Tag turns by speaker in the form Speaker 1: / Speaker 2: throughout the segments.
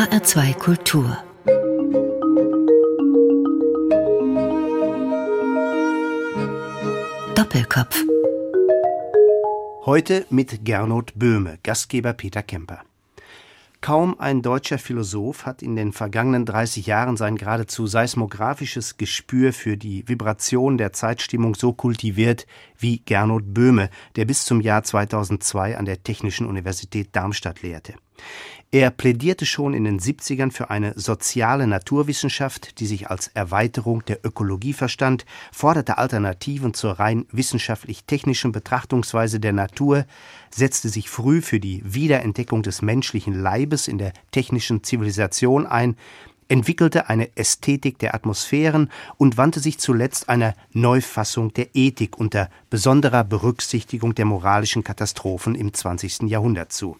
Speaker 1: HR2 Kultur Doppelkopf
Speaker 2: Heute mit Gernot Böhme, Gastgeber Peter Kemper. Kaum ein deutscher Philosoph hat in den vergangenen 30 Jahren sein geradezu seismografisches Gespür für die Vibration der Zeitstimmung so kultiviert wie Gernot Böhme, der bis zum Jahr 2002 an der Technischen Universität Darmstadt lehrte. Er plädierte schon in den 70ern für eine soziale Naturwissenschaft, die sich als Erweiterung der Ökologie verstand, forderte Alternativen zur rein wissenschaftlich-technischen Betrachtungsweise der Natur, setzte sich früh für die Wiederentdeckung des menschlichen Leibes in der technischen Zivilisation ein, entwickelte eine Ästhetik der Atmosphären und wandte sich zuletzt einer Neufassung der Ethik unter besonderer Berücksichtigung der moralischen Katastrophen im 20. Jahrhundert zu.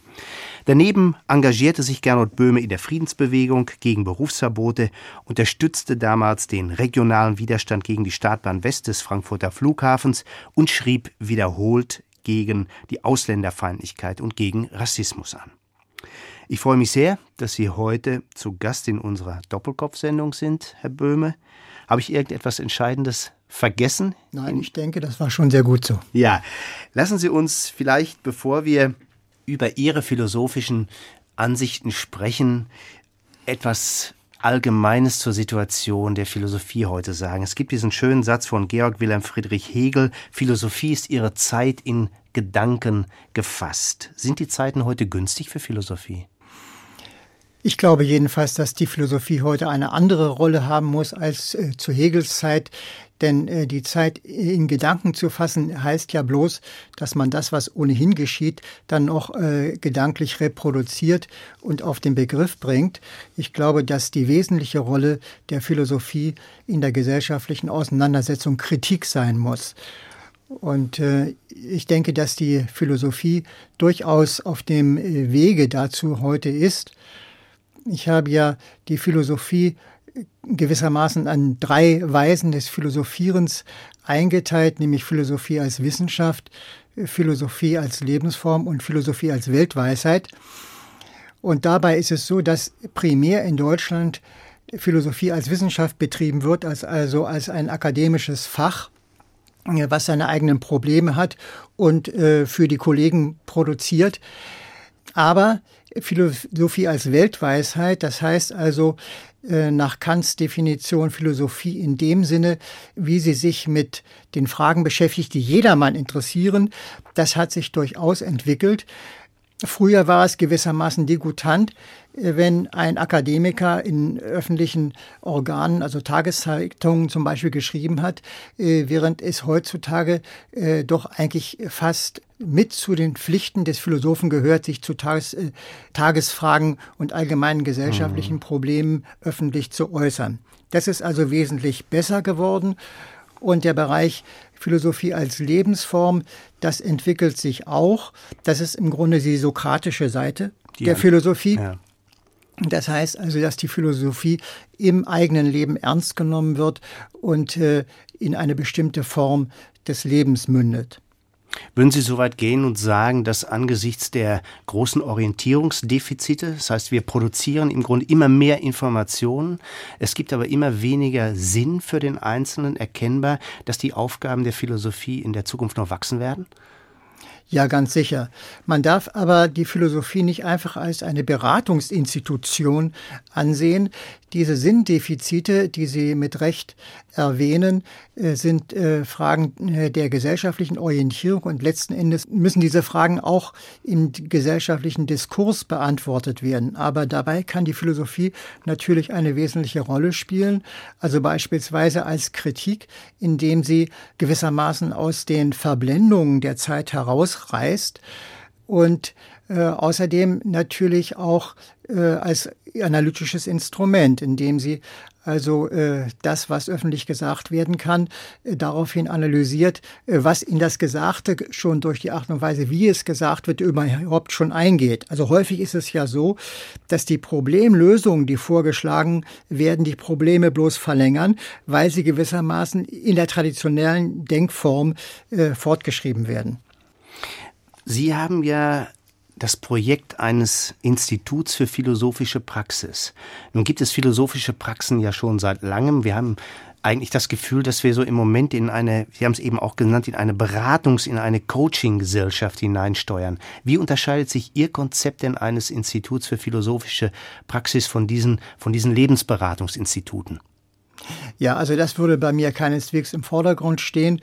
Speaker 2: Daneben engagierte sich Gernot Böhme in der Friedensbewegung gegen Berufsverbote, unterstützte damals den regionalen Widerstand gegen die Startbahn West des Frankfurter Flughafens und schrieb wiederholt gegen die Ausländerfeindlichkeit und gegen Rassismus an. Ich freue mich sehr, dass Sie heute zu Gast in unserer Doppelkopf-Sendung sind, Herr Böhme. Habe ich irgendetwas Entscheidendes vergessen?
Speaker 3: Nein, ich denke, das war schon sehr gut so.
Speaker 2: Ja, lassen Sie uns vielleicht, bevor wir über Ihre philosophischen Ansichten sprechen, etwas Allgemeines zur Situation der Philosophie heute sagen. Es gibt diesen schönen Satz von Georg Wilhelm Friedrich Hegel, Philosophie ist ihre Zeit in Gedanken gefasst. Sind die Zeiten heute günstig für Philosophie?
Speaker 3: Ich glaube jedenfalls, dass die Philosophie heute eine andere Rolle haben muss als äh, zu Hegels Zeit. Denn äh, die Zeit in Gedanken zu fassen heißt ja bloß, dass man das, was ohnehin geschieht, dann noch äh, gedanklich reproduziert und auf den Begriff bringt. Ich glaube, dass die wesentliche Rolle der Philosophie in der gesellschaftlichen Auseinandersetzung Kritik sein muss. Und äh, ich denke, dass die Philosophie durchaus auf dem äh, Wege dazu heute ist. Ich habe ja die Philosophie gewissermaßen an drei Weisen des Philosophierens eingeteilt, nämlich Philosophie als Wissenschaft, Philosophie als Lebensform und Philosophie als Weltweisheit. Und dabei ist es so, dass primär in Deutschland Philosophie als Wissenschaft betrieben wird, als also als ein akademisches Fach, was seine eigenen Probleme hat und äh, für die Kollegen produziert. Aber Philosophie als Weltweisheit, das heißt also äh, nach Kants Definition Philosophie in dem Sinne, wie sie sich mit den Fragen beschäftigt, die jedermann interessieren, das hat sich durchaus entwickelt. Früher war es gewissermaßen degutant, äh, wenn ein Akademiker in öffentlichen Organen, also Tageszeitungen zum Beispiel, geschrieben hat, äh, während es heutzutage äh, doch eigentlich fast mit zu den Pflichten des Philosophen gehört, sich zu Tages, Tagesfragen und allgemeinen gesellschaftlichen mhm. Problemen öffentlich zu äußern. Das ist also wesentlich besser geworden. Und der Bereich Philosophie als Lebensform, das entwickelt sich auch. Das ist im Grunde die sokratische Seite die der Philosophie. Ja. Das heißt also, dass die Philosophie im eigenen Leben ernst genommen wird und äh, in eine bestimmte Form des Lebens mündet.
Speaker 2: Würden Sie so weit gehen und sagen, dass angesichts der großen Orientierungsdefizite, das heißt, wir produzieren im Grunde immer mehr Informationen, es gibt aber immer weniger Sinn für den Einzelnen erkennbar, dass die Aufgaben der Philosophie in der Zukunft noch wachsen werden?
Speaker 3: Ja, ganz sicher. Man darf aber die Philosophie nicht einfach als eine Beratungsinstitution ansehen. Diese Sinndefizite, die Sie mit Recht erwähnen, äh, sind äh, Fragen äh, der gesellschaftlichen Orientierung und letzten Endes müssen diese Fragen auch im gesellschaftlichen Diskurs beantwortet werden. Aber dabei kann die Philosophie natürlich eine wesentliche Rolle spielen, also beispielsweise als Kritik, indem sie gewissermaßen aus den Verblendungen der Zeit herausreißt und äh, außerdem natürlich auch äh, als analytisches Instrument, indem sie also äh, das, was öffentlich gesagt werden kann, äh, daraufhin analysiert, äh, was in das Gesagte schon durch die Art und Weise, wie es gesagt wird, überhaupt schon eingeht. Also häufig ist es ja so, dass die Problemlösungen, die vorgeschlagen werden, die Probleme bloß verlängern, weil sie gewissermaßen in der traditionellen Denkform äh, fortgeschrieben werden.
Speaker 2: Sie haben ja das Projekt eines Instituts für philosophische Praxis. Nun gibt es philosophische Praxen ja schon seit langem. Wir haben eigentlich das Gefühl, dass wir so im Moment in eine, Sie haben es eben auch genannt, in eine Beratungs-, in eine Coaching-Gesellschaft hineinsteuern. Wie unterscheidet sich Ihr Konzept denn eines Instituts für philosophische Praxis von diesen, von diesen Lebensberatungsinstituten?
Speaker 3: Ja, also das würde bei mir keineswegs im Vordergrund stehen,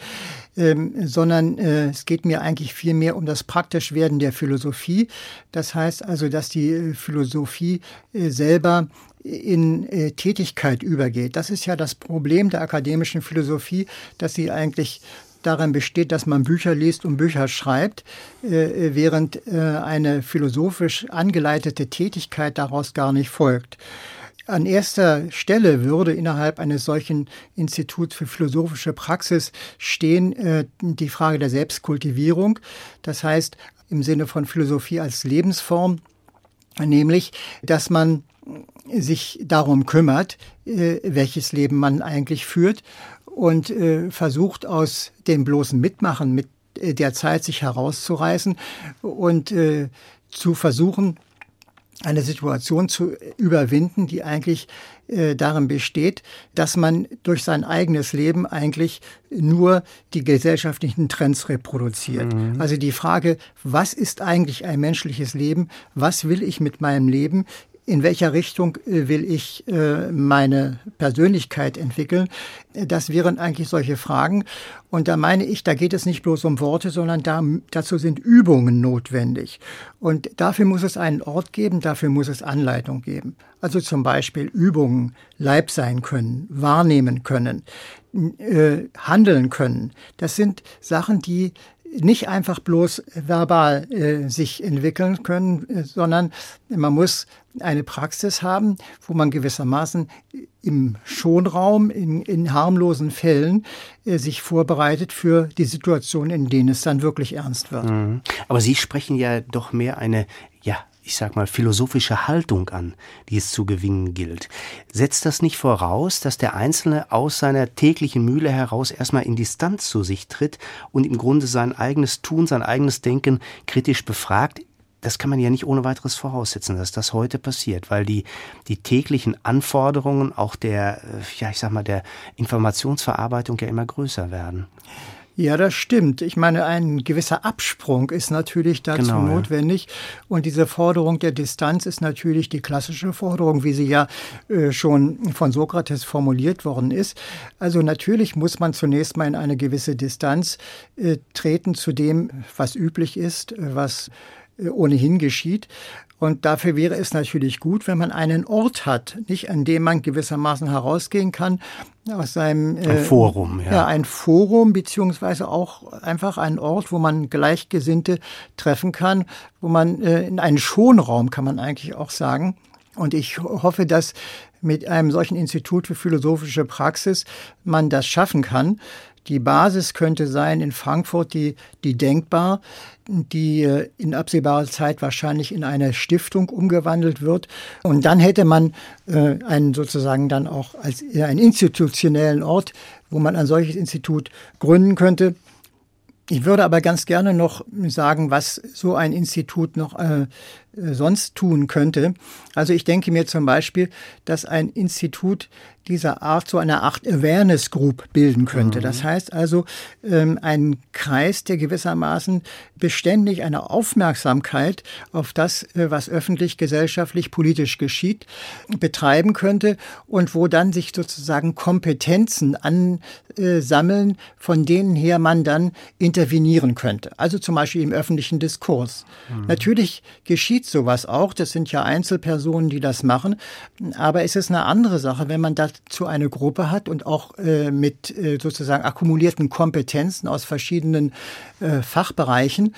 Speaker 3: ähm, sondern äh, es geht mir eigentlich viel mehr um das Praktischwerden der Philosophie. Das heißt also, dass die äh, Philosophie äh, selber in äh, Tätigkeit übergeht. Das ist ja das Problem der akademischen Philosophie, dass sie eigentlich darin besteht, dass man Bücher liest und Bücher schreibt, äh, während äh, eine philosophisch angeleitete Tätigkeit daraus gar nicht folgt. An erster Stelle würde innerhalb eines solchen Instituts für philosophische Praxis stehen äh, die Frage der Selbstkultivierung. Das heißt, im Sinne von Philosophie als Lebensform, nämlich, dass man sich darum kümmert, äh, welches Leben man eigentlich führt und äh, versucht aus dem bloßen Mitmachen mit äh, der Zeit sich herauszureißen und äh, zu versuchen, eine Situation zu überwinden, die eigentlich äh, darin besteht, dass man durch sein eigenes Leben eigentlich nur die gesellschaftlichen Trends reproduziert. Mhm. Also die Frage, was ist eigentlich ein menschliches Leben? Was will ich mit meinem Leben? In welcher Richtung äh, will ich äh, meine Persönlichkeit entwickeln? Das wären eigentlich solche Fragen. Und da meine ich, da geht es nicht bloß um Worte, sondern da, dazu sind Übungen notwendig. Und dafür muss es einen Ort geben, dafür muss es Anleitung geben. Also zum Beispiel Übungen, Leib sein können, wahrnehmen können, äh, handeln können. Das sind Sachen, die nicht einfach bloß verbal äh, sich entwickeln können, äh, sondern man muss eine Praxis haben, wo man gewissermaßen im Schonraum, in, in harmlosen Fällen äh, sich vorbereitet für die Situation, in denen es dann wirklich ernst wird. Mhm.
Speaker 2: Aber Sie sprechen ja doch mehr eine ich sag mal, philosophische Haltung an, die es zu gewinnen gilt. Setzt das nicht voraus, dass der Einzelne aus seiner täglichen Mühle heraus erstmal in Distanz zu sich tritt und im Grunde sein eigenes Tun, sein eigenes Denken kritisch befragt? Das kann man ja nicht ohne weiteres voraussetzen, dass das heute passiert, weil die, die täglichen Anforderungen auch der, äh, ja, ich sag mal, der Informationsverarbeitung ja immer größer werden.
Speaker 3: Ja, das stimmt. Ich meine, ein gewisser Absprung ist natürlich dazu genau, notwendig. Ja. Und diese Forderung der Distanz ist natürlich die klassische Forderung, wie sie ja äh, schon von Sokrates formuliert worden ist. Also natürlich muss man zunächst mal in eine gewisse Distanz äh, treten zu dem, was üblich ist, was äh, ohnehin geschieht. Und dafür wäre es natürlich gut, wenn man einen Ort hat, nicht an dem man gewissermaßen herausgehen kann aus seinem
Speaker 2: äh, ein Forum,
Speaker 3: ja. ja, ein Forum beziehungsweise auch einfach ein Ort, wo man Gleichgesinnte treffen kann, wo man äh, in einen Schonraum kann man eigentlich auch sagen. Und ich hoffe, dass mit einem solchen Institut für philosophische Praxis man das schaffen kann. Die Basis könnte sein in Frankfurt die, die Denkbar, die äh, in absehbarer Zeit wahrscheinlich in eine Stiftung umgewandelt wird. Und dann hätte man äh, einen sozusagen dann auch als einen institutionellen Ort, wo man ein solches Institut gründen könnte. Ich würde aber ganz gerne noch sagen, was so ein Institut noch äh, sonst tun könnte. Also ich denke mir zum Beispiel, dass ein Institut dieser Art so eine Art Awareness Group bilden könnte. Mhm. Das heißt also ähm, ein Kreis, der gewissermaßen beständig eine Aufmerksamkeit auf das, äh, was öffentlich, gesellschaftlich, politisch geschieht, betreiben könnte und wo dann sich sozusagen Kompetenzen ansammeln, von denen her man dann intervenieren könnte. Also zum Beispiel im öffentlichen Diskurs. Mhm. Natürlich geschieht sowas auch. Das sind ja Einzelpersonen, die das machen. Aber es ist eine andere Sache, wenn man dazu eine Gruppe hat und auch äh, mit äh, sozusagen akkumulierten Kompetenzen aus verschiedenen äh, Fachbereichen,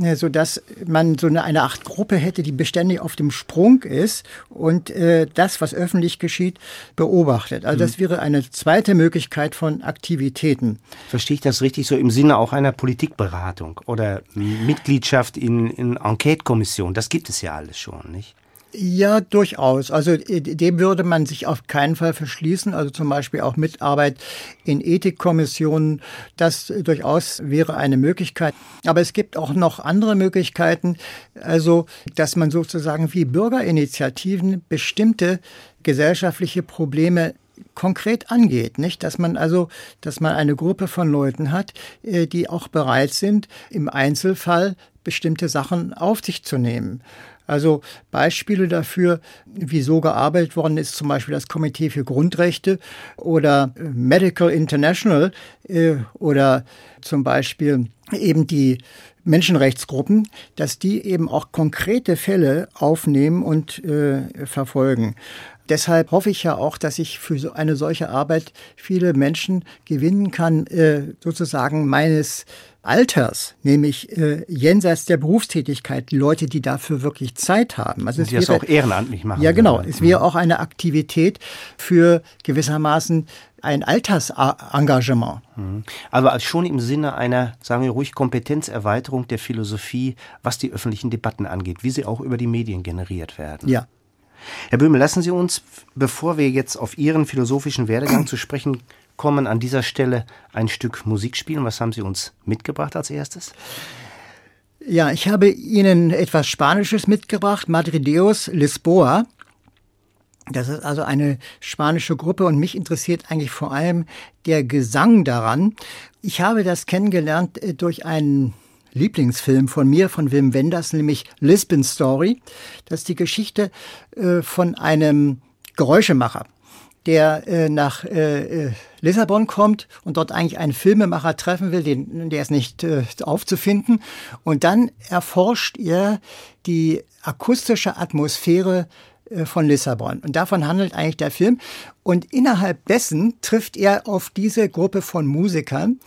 Speaker 3: äh, so dass man so eine, eine Art Gruppe hätte, die beständig auf dem Sprung ist und äh, das, was öffentlich geschieht, beobachtet. Also das mhm. wäre eine zweite Möglichkeit von Aktivitäten.
Speaker 2: Verstehe ich das richtig so im Sinne auch einer Politikberatung oder Mitgliedschaft in, in Enquete-Kommission? Das gibt es ja alles schon, nicht?
Speaker 3: Ja, durchaus. Also äh, dem würde man sich auf keinen Fall verschließen. Also zum Beispiel auch Mitarbeit in Ethikkommissionen. Das durchaus wäre eine Möglichkeit. Aber es gibt auch noch andere Möglichkeiten. Also, dass man sozusagen wie Bürgerinitiativen bestimmte gesellschaftliche Probleme konkret angeht, nicht? Dass man also, dass man eine Gruppe von Leuten hat, äh, die auch bereit sind, im Einzelfall bestimmte Sachen auf sich zu nehmen. Also Beispiele dafür, wie so gearbeitet worden ist, zum Beispiel das Komitee für Grundrechte oder Medical International äh, oder zum Beispiel eben die Menschenrechtsgruppen, dass die eben auch konkrete Fälle aufnehmen und äh, verfolgen. Deshalb hoffe ich ja auch, dass ich für so eine solche Arbeit viele Menschen gewinnen kann, äh, sozusagen meines Alters, nämlich äh, jenseits der Berufstätigkeit, Leute, die dafür wirklich Zeit haben.
Speaker 2: Also die das auch ehrenamtlich machen.
Speaker 3: Ja, genau. Es wäre auch eine Aktivität für gewissermaßen ein Altersengagement.
Speaker 2: Mhm. Aber schon im Sinne einer, sagen wir ruhig, Kompetenzerweiterung der Philosophie, was die öffentlichen Debatten angeht, wie sie auch über die Medien generiert werden.
Speaker 3: Ja.
Speaker 2: Herr Böhme, lassen Sie uns, bevor wir jetzt auf Ihren philosophischen Werdegang zu sprechen kommen, an dieser Stelle ein Stück Musik spielen. Was haben Sie uns mitgebracht als erstes?
Speaker 3: Ja, ich habe Ihnen etwas Spanisches mitgebracht, Madrideos Lisboa. Das ist also eine spanische Gruppe und mich interessiert eigentlich vor allem der Gesang daran. Ich habe das kennengelernt äh, durch einen Lieblingsfilm von mir, von Wim Wenders, nämlich Lisbon Story. Das ist die Geschichte äh, von einem Geräuschemacher, der äh, nach äh, Lissabon kommt und dort eigentlich einen Filmemacher treffen will, den, der ist nicht aufzufinden. Und dann erforscht er die akustische Atmosphäre von Lissabon. Und davon handelt eigentlich der Film. Und innerhalb dessen trifft er auf diese Gruppe von Musikern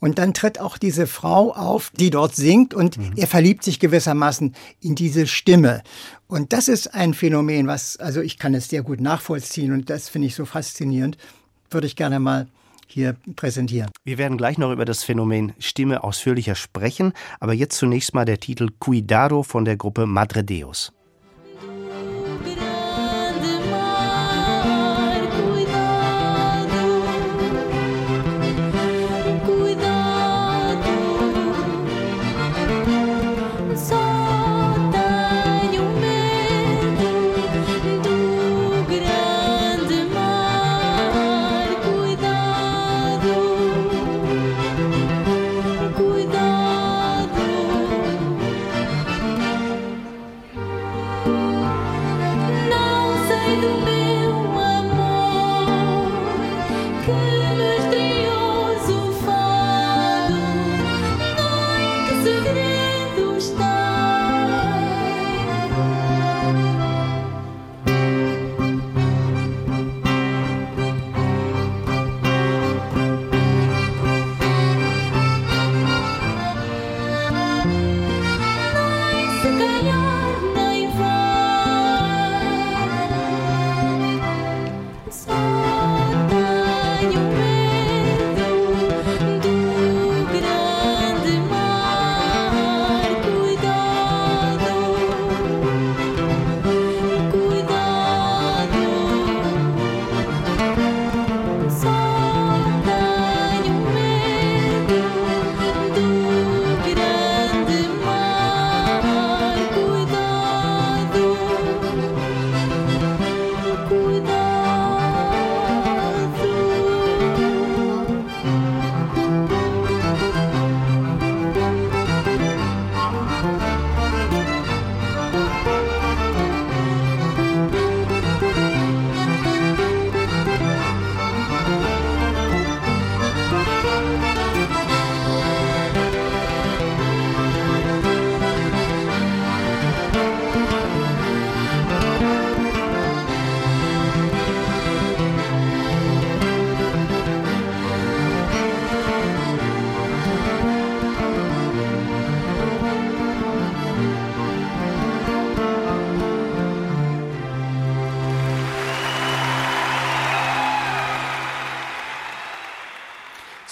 Speaker 3: und dann tritt auch diese Frau auf, die dort singt und mhm. er verliebt sich gewissermaßen in diese Stimme. Und das ist ein Phänomen, was, also ich kann es sehr gut nachvollziehen und das finde ich so faszinierend. Würde ich gerne mal hier präsentieren.
Speaker 2: Wir werden gleich noch über das Phänomen Stimme ausführlicher sprechen, aber jetzt zunächst mal der Titel Cuidado von der Gruppe Madre Deus.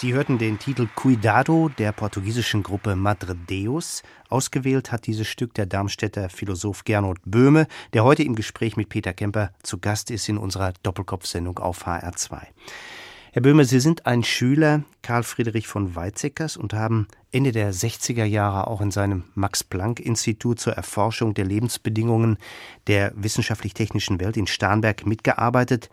Speaker 2: Sie hörten den Titel Cuidado der portugiesischen Gruppe Madre Deus. Ausgewählt hat dieses Stück der Darmstädter Philosoph Gernot Böhme, der heute im Gespräch mit Peter Kemper zu Gast ist in unserer Doppelkopfsendung auf HR2. Herr Böhme, Sie sind ein Schüler Karl Friedrich von Weizsäckers und haben Ende der 60er Jahre auch in seinem Max-Planck-Institut zur Erforschung der Lebensbedingungen der wissenschaftlich-technischen Welt in Starnberg mitgearbeitet.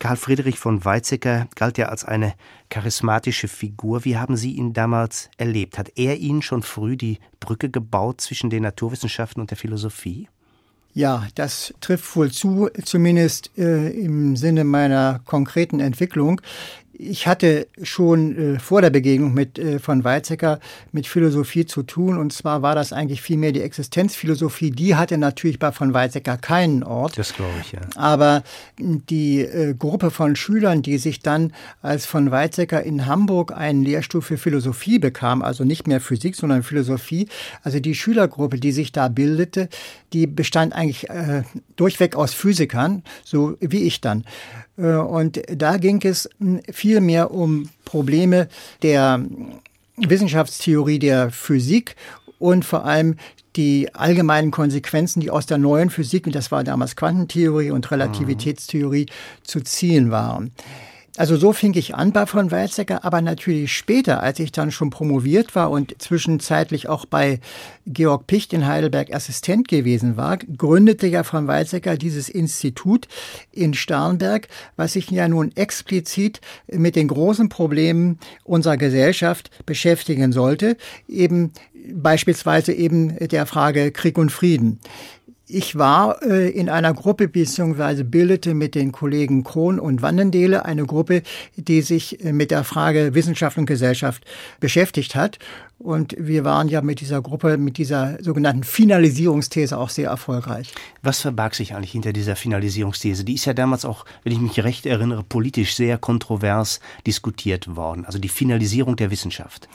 Speaker 2: Karl Friedrich von Weizsäcker galt ja als eine charismatische Figur. Wie haben Sie ihn damals erlebt? Hat er Ihnen schon früh die Brücke gebaut zwischen den Naturwissenschaften und der Philosophie?
Speaker 3: Ja, das trifft wohl zu, zumindest äh, im Sinne meiner konkreten Entwicklung ich hatte schon äh, vor der Begegnung mit äh, von Weizsäcker mit Philosophie zu tun und zwar war das eigentlich vielmehr die Existenzphilosophie. Die hatte natürlich bei von Weizsäcker keinen Ort.
Speaker 2: Das glaube ich ja.
Speaker 3: Aber die äh, Gruppe von Schülern, die sich dann als von Weizsäcker in Hamburg einen Lehrstuhl für Philosophie bekam, also nicht mehr Physik, sondern Philosophie, also die Schülergruppe, die sich da bildete, die bestand eigentlich äh, durchweg aus Physikern, so wie ich dann. Äh, und da ging es hm, viel mehr um Probleme der Wissenschaftstheorie der Physik und vor allem die allgemeinen Konsequenzen, die aus der neuen Physik, und das war damals Quantentheorie und Relativitätstheorie, zu ziehen waren. Also so fing ich an bei von Weizsäcker, aber natürlich später, als ich dann schon promoviert war und zwischenzeitlich auch bei Georg Picht in Heidelberg Assistent gewesen war, gründete ja von Weizsäcker dieses Institut in Starnberg, was sich ja nun explizit mit den großen Problemen unserer Gesellschaft beschäftigen sollte, eben beispielsweise eben der Frage Krieg und Frieden. Ich war äh, in einer Gruppe bzw. bildete mit den Kollegen Krohn und Wannendele eine Gruppe, die sich äh, mit der Frage Wissenschaft und Gesellschaft beschäftigt hat. Und wir waren ja mit dieser Gruppe, mit dieser sogenannten Finalisierungsthese auch sehr erfolgreich.
Speaker 2: Was verbarg sich eigentlich hinter dieser Finalisierungsthese? Die ist ja damals auch, wenn ich mich recht erinnere, politisch sehr kontrovers diskutiert worden. Also die Finalisierung der Wissenschaft.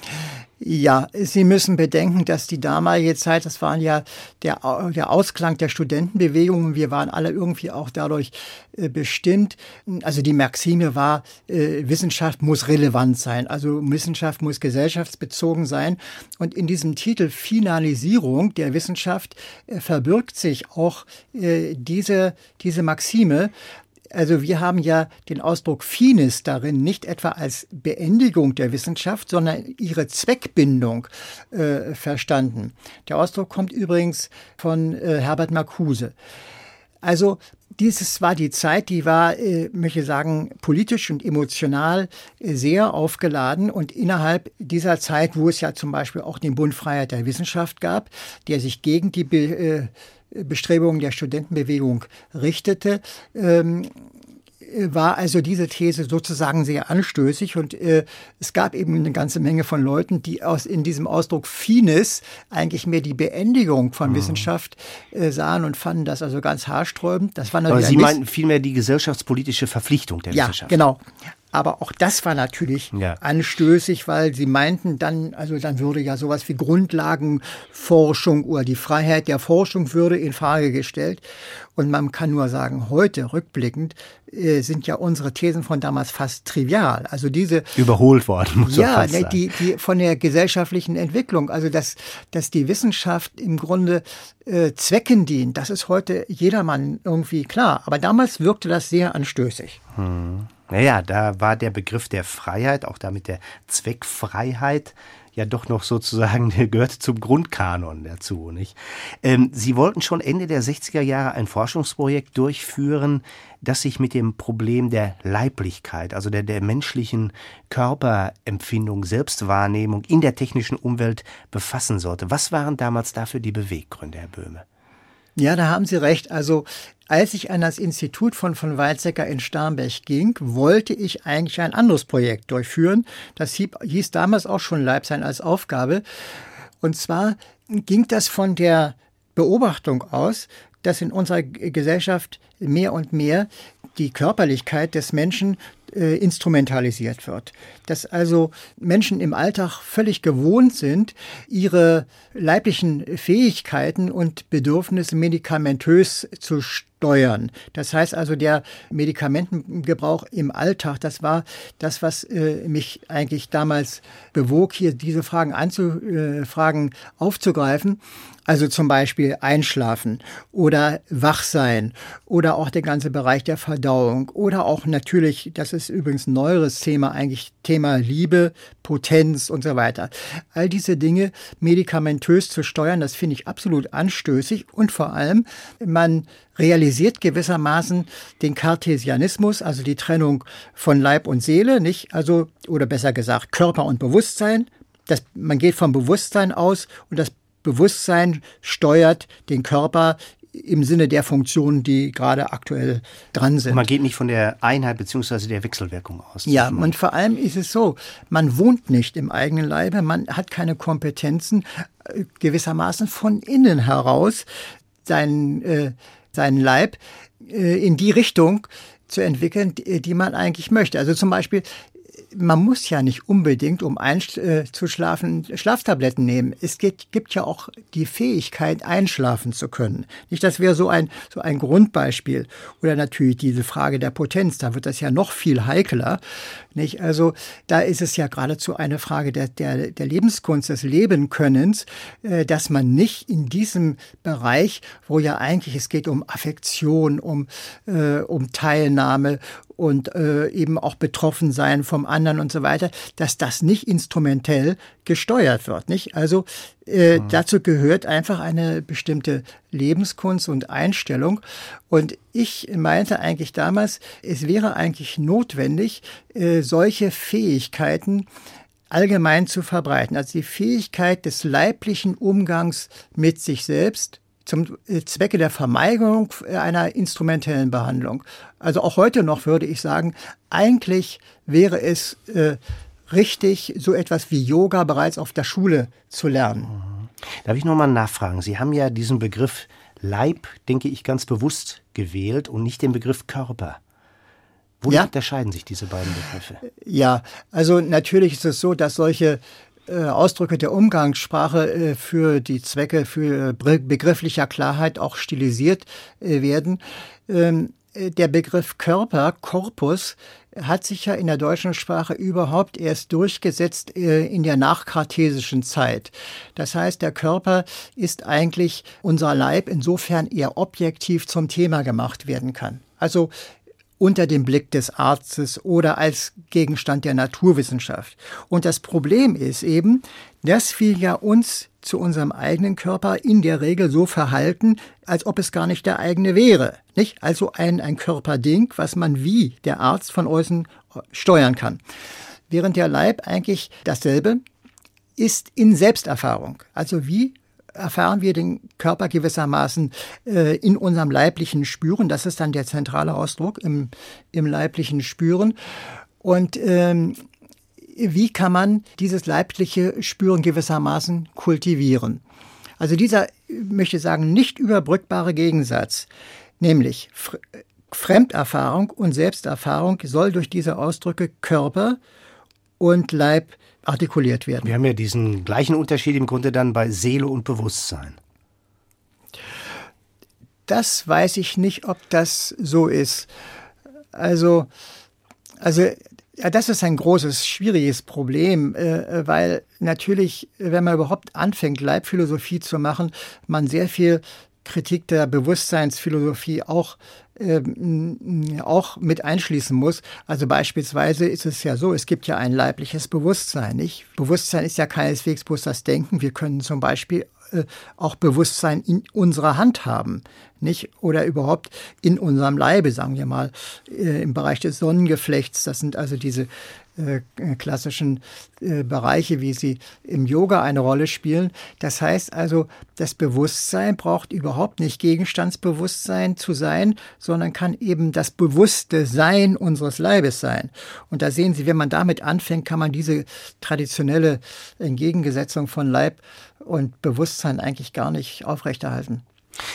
Speaker 3: Ja, Sie müssen bedenken, dass die damalige Zeit, das waren ja der, der Ausklang der Studentenbewegung. Wir waren alle irgendwie auch dadurch äh, bestimmt. Also die Maxime war, äh, Wissenschaft muss relevant sein. Also Wissenschaft muss gesellschaftsbezogen sein. Und in diesem Titel Finalisierung der Wissenschaft äh, verbirgt sich auch äh, diese, diese Maxime, also wir haben ja den Ausdruck Finis darin nicht etwa als Beendigung der Wissenschaft, sondern ihre Zweckbindung äh, verstanden. Der Ausdruck kommt übrigens von äh, Herbert Marcuse. Also dieses war die Zeit, die war, äh, möchte sagen, politisch und emotional äh, sehr aufgeladen. Und innerhalb dieser Zeit, wo es ja zum Beispiel auch den Bund Freiheit der Wissenschaft gab, der sich gegen die äh, Bestrebungen der Studentenbewegung richtete, ähm, war also diese These sozusagen sehr anstößig und äh, es gab eben eine ganze Menge von Leuten, die aus in diesem Ausdruck Finis eigentlich mehr die Beendigung von mhm. Wissenschaft äh, sahen und fanden das also ganz haarsträubend. Das war
Speaker 2: natürlich Aber Sie meinten vielmehr die gesellschaftspolitische Verpflichtung der
Speaker 3: ja,
Speaker 2: Wissenschaft.
Speaker 3: Genau. Aber auch das war natürlich ja. anstößig, weil sie meinten dann, also dann würde ja sowas wie Grundlagenforschung oder die Freiheit der Forschung würde in Frage gestellt. Und man kann nur sagen, heute rückblickend äh, sind ja unsere Thesen von damals fast trivial. Also diese
Speaker 2: überholt worden, muss
Speaker 3: ja,
Speaker 2: fast
Speaker 3: ne, die die von der gesellschaftlichen Entwicklung, also dass dass die Wissenschaft im Grunde äh, Zwecken dient, das ist heute jedermann irgendwie klar. Aber damals wirkte das sehr anstößig.
Speaker 2: Hm. Naja, da war der Begriff der Freiheit, auch damit der Zweckfreiheit, ja doch noch sozusagen, der gehört zum Grundkanon dazu. Nicht? Ähm, Sie wollten schon Ende der 60er Jahre ein Forschungsprojekt durchführen, das sich mit dem Problem der Leiblichkeit, also der, der menschlichen Körperempfindung, Selbstwahrnehmung in der technischen Umwelt befassen sollte. Was waren damals dafür die Beweggründe, Herr Böhme?
Speaker 3: Ja, da haben Sie recht. Also als ich an das Institut von von Weizsäcker in Starnberg ging, wollte ich eigentlich ein anderes Projekt durchführen. Das hieß damals auch schon Leibsein als Aufgabe. Und zwar ging das von der Beobachtung aus, dass in unserer Gesellschaft mehr und mehr die Körperlichkeit des Menschen äh, instrumentalisiert wird. Dass also Menschen im Alltag völlig gewohnt sind, ihre leiblichen Fähigkeiten und Bedürfnisse medikamentös zu steuern. Das heißt also, der Medikamentengebrauch im Alltag, das war das, was äh, mich eigentlich damals bewog, hier diese Fragen anzufragen, äh, aufzugreifen. Also zum Beispiel Einschlafen oder Wachsein oder auch der ganze Bereich der Verdauung oder auch natürlich, das ist übrigens ein neueres Thema, eigentlich Thema Liebe, Potenz und so weiter. All diese Dinge medikamentös zu steuern, das finde ich absolut anstößig und vor allem, man realisiert gewissermaßen den Cartesianismus, also die Trennung von Leib und Seele, nicht? Also, oder besser gesagt, Körper und Bewusstsein. Das, man geht vom Bewusstsein aus und das Bewusstsein steuert den Körper im Sinne der Funktionen, die gerade aktuell dran sind.
Speaker 2: man geht nicht von der Einheit bzw. der Wechselwirkung aus.
Speaker 3: Ja, und vor allem ist es so, man wohnt nicht im eigenen Leibe, man hat keine Kompetenzen, äh, gewissermaßen von innen heraus seinen, äh, seinen Leib äh, in die Richtung zu entwickeln, die, die man eigentlich möchte. Also zum Beispiel man muss ja nicht unbedingt, um einzuschlafen, Schlaftabletten nehmen. Es gibt, gibt ja auch die Fähigkeit, einschlafen zu können. Nicht, das wäre so ein, so ein Grundbeispiel. Oder natürlich diese Frage der Potenz, da wird das ja noch viel heikler. Nicht? Also da ist es ja geradezu eine Frage der, der, der Lebenskunst, des Lebenkönnens, äh, dass man nicht in diesem Bereich, wo ja eigentlich es geht um Affektion, um, äh, um Teilnahme, und äh, eben auch betroffen sein vom anderen und so weiter, dass das nicht instrumentell gesteuert wird. Nicht? Also äh, mhm. dazu gehört einfach eine bestimmte Lebenskunst und Einstellung. Und ich meinte eigentlich damals, es wäre eigentlich notwendig, äh, solche Fähigkeiten allgemein zu verbreiten. Also die Fähigkeit des leiblichen Umgangs mit sich selbst, zum äh, Zwecke der Vermeidung einer instrumentellen Behandlung. Also auch heute noch würde ich sagen, eigentlich wäre es äh, richtig, so etwas wie Yoga bereits auf der Schule zu lernen. Mhm.
Speaker 2: Darf ich nochmal nachfragen? Sie haben ja diesen Begriff Leib, denke ich, ganz bewusst gewählt und nicht den Begriff Körper. Wo ja? unterscheiden sich diese beiden Begriffe?
Speaker 3: Ja, also natürlich ist es so, dass solche äh, Ausdrücke der Umgangssprache äh, für die Zwecke für begrifflicher Klarheit auch stilisiert äh, werden. Ähm, der Begriff Körper, Korpus, hat sich ja in der deutschen Sprache überhaupt erst durchgesetzt in der nachkartesischen Zeit. Das heißt, der Körper ist eigentlich unser Leib, insofern er objektiv zum Thema gemacht werden kann. Also unter dem Blick des Arztes oder als Gegenstand der Naturwissenschaft. Und das Problem ist eben, dass wir ja uns zu unserem eigenen Körper in der Regel so verhalten, als ob es gar nicht der eigene wäre. Nicht? Also ein, ein Körperding, was man wie der Arzt von außen steuern kann. Während der Leib eigentlich dasselbe ist in Selbsterfahrung. Also wie erfahren wir den Körper gewissermaßen äh, in unserem leiblichen Spüren. Das ist dann der zentrale Ausdruck im, im leiblichen Spüren. Und ähm, wie kann man dieses leibliche Spüren gewissermaßen kultivieren? Also dieser, möchte sagen, nicht überbrückbare Gegensatz, nämlich Fremderfahrung und Selbsterfahrung soll durch diese Ausdrücke Körper und Leib artikuliert werden.
Speaker 2: Wir haben ja diesen gleichen Unterschied im Grunde dann bei Seele und Bewusstsein.
Speaker 3: Das weiß ich nicht, ob das so ist. Also, also ja, das ist ein großes, schwieriges Problem, äh, weil natürlich, wenn man überhaupt anfängt, Leibphilosophie zu machen, man sehr viel Kritik der Bewusstseinsphilosophie auch ähm, auch mit einschließen muss. Also beispielsweise ist es ja so, es gibt ja ein leibliches Bewusstsein. Nicht? Bewusstsein ist ja keineswegs bloß das Denken. Wir können zum Beispiel auch Bewusstsein in unserer Hand haben, nicht? Oder überhaupt in unserem Leibe, sagen wir mal, äh, im Bereich des Sonnengeflechts. Das sind also diese äh, klassischen äh, Bereiche, wie sie im Yoga eine Rolle spielen. Das heißt also, das Bewusstsein braucht überhaupt nicht Gegenstandsbewusstsein zu sein, sondern kann eben das bewusste Sein unseres Leibes sein. Und da sehen Sie, wenn man damit anfängt, kann man diese traditionelle Entgegengesetzung von Leib und Bewusstsein eigentlich gar nicht aufrechterhalten.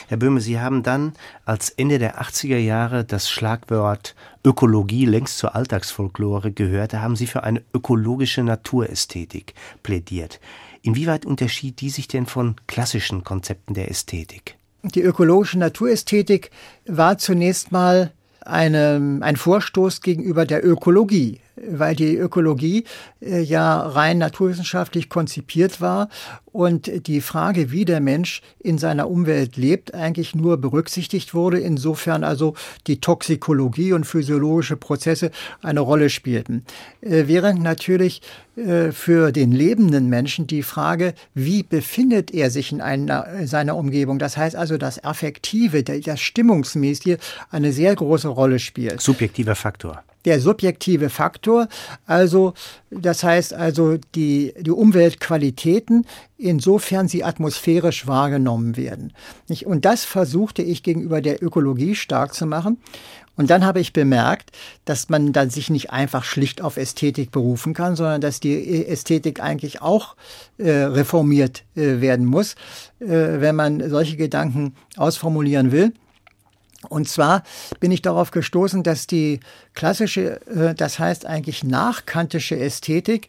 Speaker 2: Herr Böhme, Sie haben dann als Ende der 80er Jahre das Schlagwort Ökologie längst zur Alltagsfolklore gehört. Da haben Sie für eine ökologische Naturästhetik plädiert. Inwieweit unterschied die sich denn von klassischen Konzepten der Ästhetik?
Speaker 3: Die ökologische Naturästhetik war zunächst mal eine, ein Vorstoß gegenüber der Ökologie weil die Ökologie äh, ja rein naturwissenschaftlich konzipiert war und die Frage, wie der Mensch in seiner Umwelt lebt, eigentlich nur berücksichtigt wurde, insofern also die Toxikologie und physiologische Prozesse eine Rolle spielten. Äh, während natürlich äh, für den lebenden Menschen die Frage, wie befindet er sich in einer, seiner Umgebung, das heißt also das Affektive, das Stimmungsmäßige, eine sehr große Rolle spielt.
Speaker 2: Subjektiver Faktor
Speaker 3: der subjektive Faktor, also das heißt also die, die Umweltqualitäten, insofern sie atmosphärisch wahrgenommen werden. Und das versuchte ich gegenüber der Ökologie stark zu machen. Und dann habe ich bemerkt, dass man dann sich nicht einfach schlicht auf Ästhetik berufen kann, sondern dass die Ästhetik eigentlich auch äh, reformiert äh, werden muss, äh, wenn man solche Gedanken ausformulieren will. Und zwar bin ich darauf gestoßen, dass die klassische, äh, das heißt eigentlich nachkantische Ästhetik,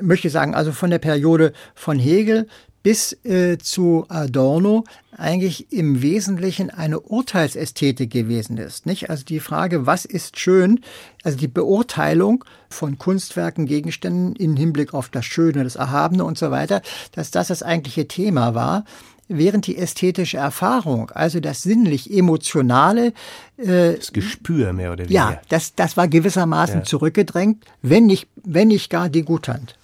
Speaker 3: möchte sagen, also von der Periode von Hegel bis äh, zu Adorno eigentlich im Wesentlichen eine Urteilsästhetik gewesen ist. Nicht? Also die Frage, was ist schön, also die Beurteilung von Kunstwerken, Gegenständen im Hinblick auf das Schöne, das Erhabene und so weiter, dass das das eigentliche Thema war während die ästhetische Erfahrung, also das sinnlich-emotionale,
Speaker 2: äh, das Gespür mehr oder weniger.
Speaker 3: Ja, das, das war gewissermaßen ja. zurückgedrängt, wenn nicht, wenn nicht gar degutant.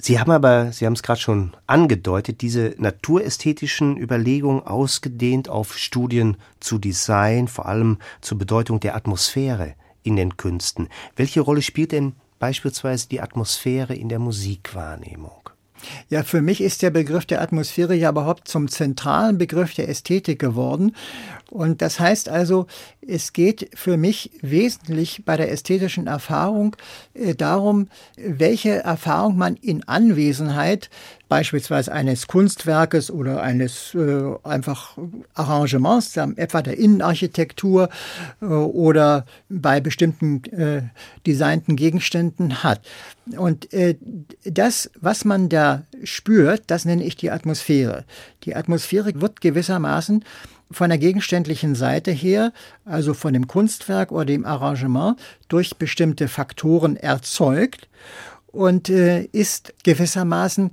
Speaker 2: Sie haben aber, Sie haben es gerade schon angedeutet, diese naturästhetischen Überlegungen ausgedehnt auf Studien zu Design, vor allem zur Bedeutung der Atmosphäre in den Künsten. Welche Rolle spielt denn beispielsweise die Atmosphäre in der Musikwahrnehmung?
Speaker 3: Ja, für mich ist der Begriff der Atmosphäre ja überhaupt zum zentralen Begriff der Ästhetik geworden. Und das heißt also, es geht für mich wesentlich bei der ästhetischen Erfahrung äh, darum, welche Erfahrung man in Anwesenheit beispielsweise eines Kunstwerkes oder eines äh, einfach Arrangements, etwa der Innenarchitektur äh, oder bei bestimmten äh, designten Gegenständen hat. Und äh, das, was man da spürt, das nenne ich die Atmosphäre. Die Atmosphäre wird gewissermaßen von der gegenständlichen Seite her, also von dem Kunstwerk oder dem Arrangement, durch bestimmte Faktoren erzeugt und äh, ist gewissermaßen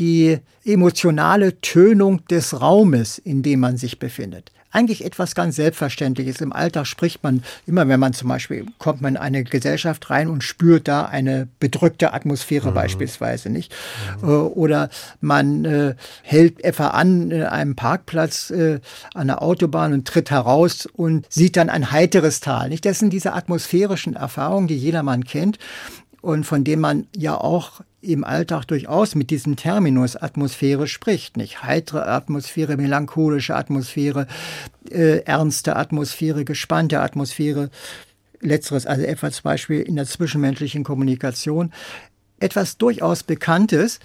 Speaker 3: die emotionale Tönung des Raumes, in dem man sich befindet eigentlich etwas ganz Selbstverständliches. Im Alltag spricht man immer, wenn man zum Beispiel kommt man in eine Gesellschaft rein und spürt da eine bedrückte Atmosphäre mhm. beispielsweise, nicht? Mhm. Oder man äh, hält etwa an in einem Parkplatz äh, an der Autobahn und tritt heraus und sieht dann ein heiteres Tal, nicht? Das sind diese atmosphärischen Erfahrungen, die jedermann kennt und von dem man ja auch im Alltag durchaus mit diesem Terminus Atmosphäre spricht, nicht? Heitere Atmosphäre, melancholische Atmosphäre, äh, ernste Atmosphäre, gespannte Atmosphäre. Letzteres also etwa zum Beispiel in der zwischenmenschlichen Kommunikation. Etwas durchaus Bekanntes.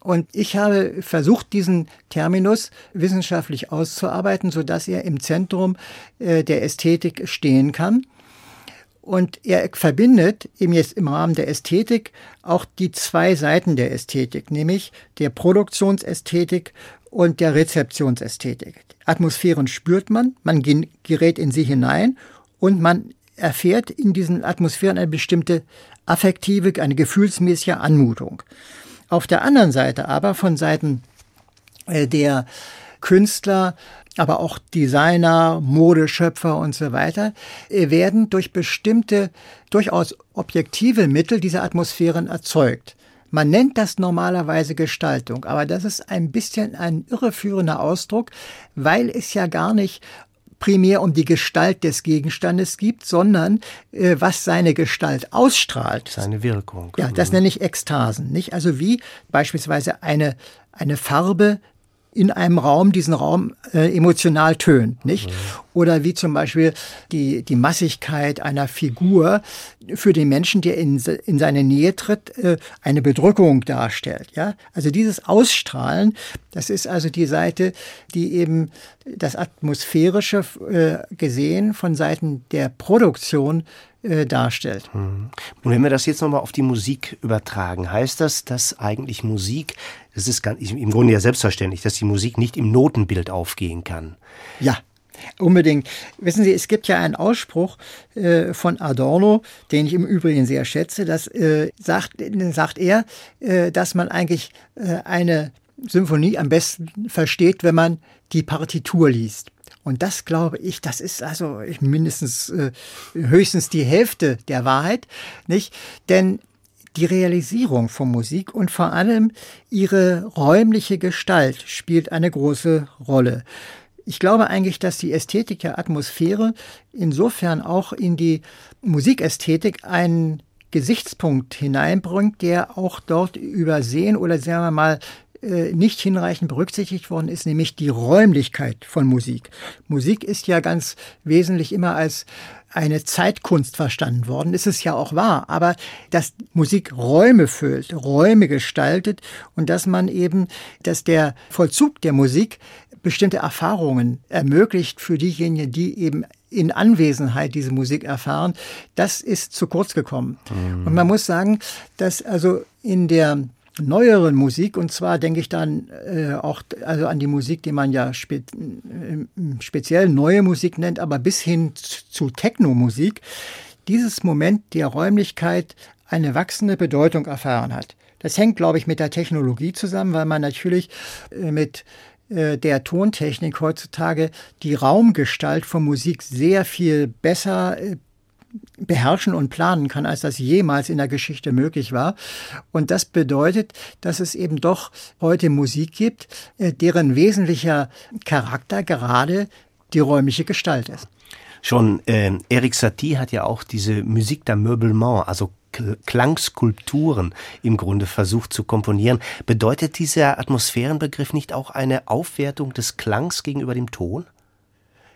Speaker 3: Und ich habe versucht, diesen Terminus wissenschaftlich auszuarbeiten, sodass er im Zentrum äh, der Ästhetik stehen kann. Und er verbindet eben jetzt im Rahmen der Ästhetik auch die zwei Seiten der Ästhetik, nämlich der Produktionsästhetik und der Rezeptionsästhetik. Atmosphären spürt man, man gerät in sie hinein und man erfährt in diesen Atmosphären eine bestimmte affektive, eine gefühlsmäßige Anmutung. Auf der anderen Seite aber von Seiten äh, der Künstler aber auch Designer, Modeschöpfer und so weiter, äh, werden durch bestimmte, durchaus objektive Mittel diese Atmosphären erzeugt. Man nennt das normalerweise Gestaltung, aber das ist ein bisschen ein irreführender Ausdruck, weil es ja gar nicht primär um die Gestalt des Gegenstandes gibt, sondern äh, was seine Gestalt ausstrahlt.
Speaker 2: Seine Wirkung.
Speaker 3: Ja, das mhm. nenne ich Ekstasen, nicht? Also wie beispielsweise eine, eine Farbe in einem Raum diesen Raum äh, emotional tönt, nicht? Mhm. Oder wie zum Beispiel die, die Massigkeit einer Figur für den Menschen, der in, in seine Nähe tritt, äh, eine Bedrückung darstellt, ja? Also dieses Ausstrahlen, das ist also die Seite, die eben das Atmosphärische äh, gesehen von Seiten der Produktion äh, darstellt.
Speaker 2: Und wenn wir das jetzt nochmal auf die Musik übertragen, heißt das, dass eigentlich Musik, das ist ganz, im Grunde ja selbstverständlich, dass die Musik nicht im Notenbild aufgehen kann.
Speaker 3: Ja, Unbedingt. Wissen Sie, es gibt ja einen Ausspruch äh, von Adorno, den ich im Übrigen sehr schätze. Das äh, sagt, sagt er, äh, dass man eigentlich äh, eine Symphonie am besten versteht, wenn man die Partitur liest. Und das glaube ich, das ist also mindestens äh, höchstens die Hälfte der Wahrheit, nicht? Denn die Realisierung von Musik und vor allem ihre räumliche Gestalt spielt eine große Rolle. Ich glaube eigentlich, dass die Ästhetik der Atmosphäre insofern auch in die Musikästhetik einen Gesichtspunkt hineinbringt, der auch dort übersehen oder sagen wir mal nicht hinreichend berücksichtigt worden ist, nämlich die Räumlichkeit von Musik. Musik ist ja ganz wesentlich immer als eine Zeitkunst verstanden worden. Ist es ja auch wahr, aber dass Musik Räume füllt, Räume gestaltet und dass man eben, dass der Vollzug der Musik bestimmte Erfahrungen ermöglicht für diejenigen, die eben in Anwesenheit diese Musik erfahren, das ist zu kurz gekommen. Mhm. Und man muss sagen, dass also in der neueren Musik, und zwar denke ich dann äh, auch also an die Musik, die man ja spe äh, speziell neue Musik nennt, aber bis hin zu Techno-Musik, dieses Moment der Räumlichkeit eine wachsende Bedeutung erfahren hat. Das hängt, glaube ich, mit der Technologie zusammen, weil man natürlich äh, mit äh, der Tontechnik heutzutage die Raumgestalt von Musik sehr viel besser beherrschen und planen kann, als das jemals in der Geschichte möglich war. Und das bedeutet, dass es eben doch heute Musik gibt, äh, deren wesentlicher Charakter gerade die räumliche Gestalt ist.
Speaker 2: Schon äh, Eric Satie hat ja auch diese Musik d'Ameublement, also Klangskulpturen im Grunde versucht zu komponieren. Bedeutet dieser Atmosphärenbegriff nicht auch eine Aufwertung des Klangs gegenüber dem Ton?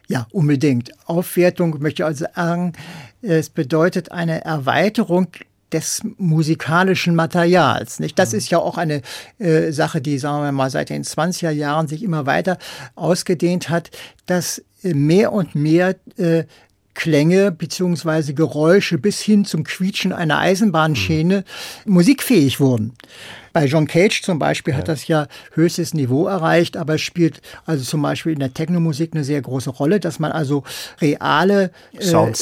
Speaker 3: Ja, unbedingt. Aufwertung möchte ich also sagen, es bedeutet eine Erweiterung des musikalischen Materials. Nicht? Das mhm. ist ja auch eine äh, Sache, die, sagen wir mal, seit den 20er Jahren sich immer weiter ausgedehnt hat, dass äh, mehr und mehr äh, Klänge beziehungsweise Geräusche bis hin zum Quietschen einer Eisenbahnschiene mhm. musikfähig wurden. Bei John Cage zum Beispiel ja. hat das ja höchstes Niveau erreicht, aber es spielt also zum Beispiel in der Technomusik eine sehr große Rolle, dass man also reale
Speaker 2: äh, Sound.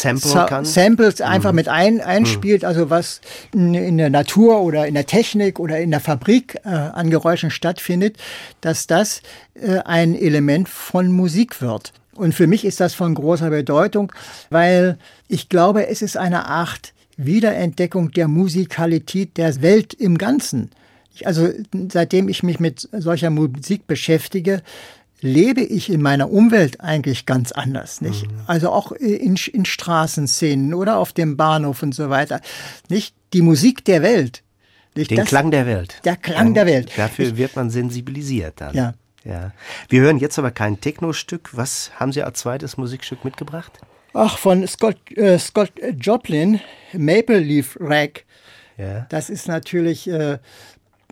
Speaker 3: Samples einfach mhm. mit ein, einspielt, mhm. also was in, in, der Natur oder in der Technik oder in der Fabrik äh, an Geräuschen stattfindet, dass das äh, ein Element von Musik wird. Und für mich ist das von großer Bedeutung, weil ich glaube, es ist eine Art Wiederentdeckung der Musikalität der Welt im Ganzen. Also seitdem ich mich mit solcher Musik beschäftige, lebe ich in meiner Umwelt eigentlich ganz anders, nicht? Mhm. Also auch in, in Straßenszenen oder auf dem Bahnhof und so weiter. Nicht die Musik der Welt.
Speaker 2: Nicht? Den das, Klang der Welt.
Speaker 3: Der Klang der Welt.
Speaker 2: Dafür wird man sensibilisiert dann.
Speaker 3: Ja.
Speaker 2: Ja. Wir hören jetzt aber kein Techno-Stück. Was haben Sie als zweites Musikstück mitgebracht?
Speaker 3: Ach, von Scott, äh, Scott Joplin, Maple Leaf Rag. Ja. Das ist natürlich äh,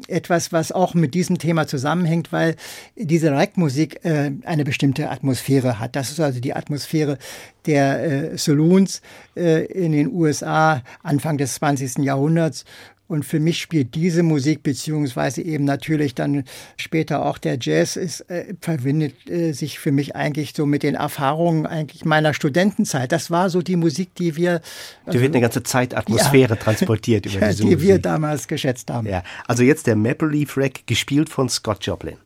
Speaker 3: etwas, was auch mit diesem Thema zusammenhängt, weil diese Rack-Musik äh, eine bestimmte Atmosphäre hat. Das ist also die Atmosphäre der äh, Saloons äh, in den USA Anfang des 20. Jahrhunderts und für mich spielt diese Musik, beziehungsweise eben natürlich dann später auch der Jazz, ist, äh, verbindet äh, sich für mich eigentlich so mit den Erfahrungen eigentlich meiner Studentenzeit. Das war so die Musik, die wir.
Speaker 2: Also, die wird eine ganze Zeit Atmosphäre ja, transportiert über diese
Speaker 3: die
Speaker 2: Musik.
Speaker 3: Die wir damals geschätzt haben.
Speaker 2: Ja, also jetzt der Maple Leaf Rack, gespielt von Scott Joplin.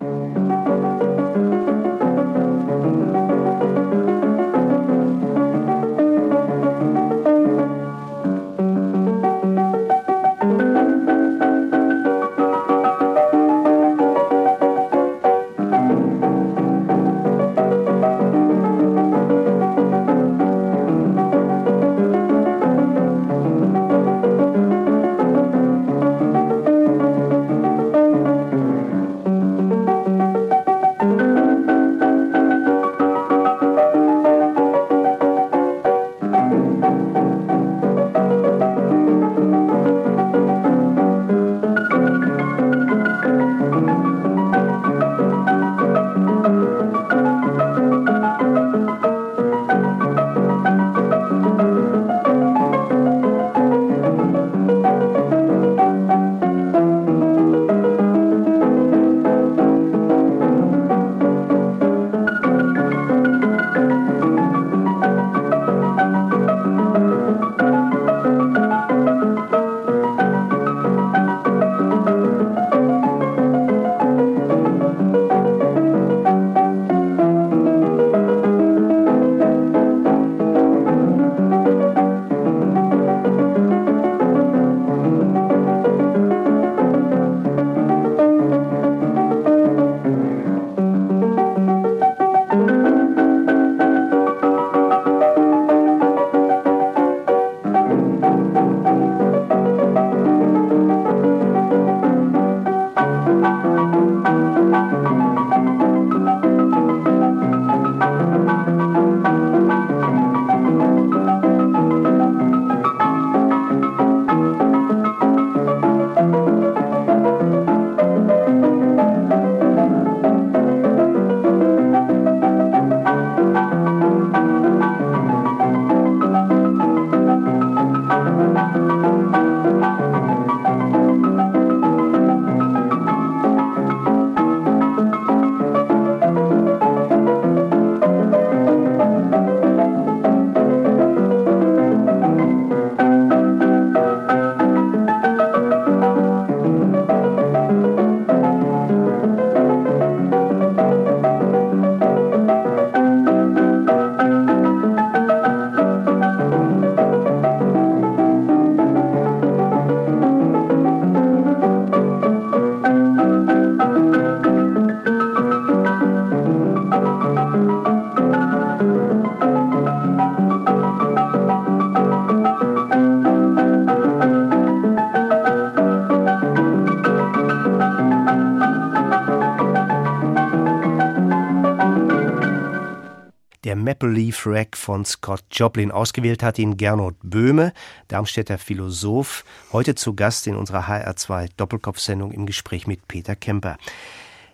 Speaker 2: Leaf Rack von Scott Joplin. Ausgewählt hat ihn Gernot Böhme, Darmstädter Philosoph, heute zu Gast in unserer HR2 Doppelkopfsendung im Gespräch mit Peter Kemper.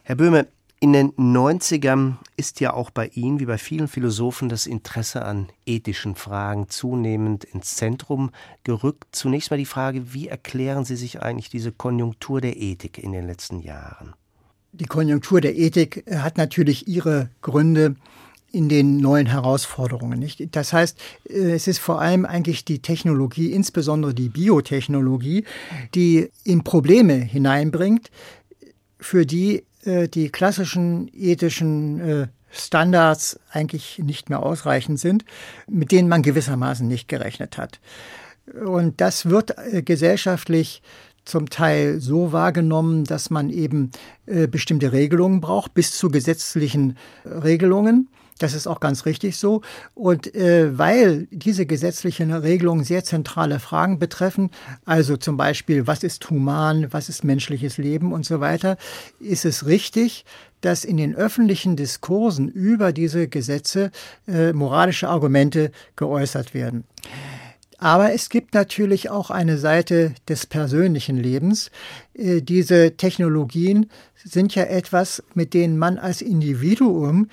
Speaker 2: Herr Böhme, in den 90ern ist ja auch bei Ihnen, wie bei vielen Philosophen, das Interesse an ethischen Fragen zunehmend ins Zentrum gerückt. Zunächst mal die Frage, wie erklären Sie sich eigentlich diese Konjunktur der Ethik in den letzten Jahren?
Speaker 3: Die Konjunktur der Ethik hat natürlich ihre Gründe in den neuen Herausforderungen. Nicht? Das heißt, äh, es ist vor allem eigentlich die Technologie, insbesondere die Biotechnologie, die in Probleme hineinbringt, für die äh, die klassischen ethischen äh, Standards eigentlich nicht mehr ausreichend sind, mit denen man gewissermaßen nicht gerechnet hat. Und das wird äh, gesellschaftlich zum Teil so wahrgenommen, dass man eben bestimmte Regelungen braucht, bis zu gesetzlichen Regelungen. Das ist auch ganz richtig so. Und äh, weil diese gesetzlichen Regelungen sehr zentrale Fragen betreffen, also zum Beispiel, was ist human, was ist menschliches Leben und so weiter, ist es richtig, dass in den öffentlichen Diskursen über diese Gesetze äh, moralische Argumente geäußert werden. Aber es gibt natürlich auch eine Seite des persönlichen Lebens. Äh, diese Technologien sind ja etwas, mit denen man als Individuum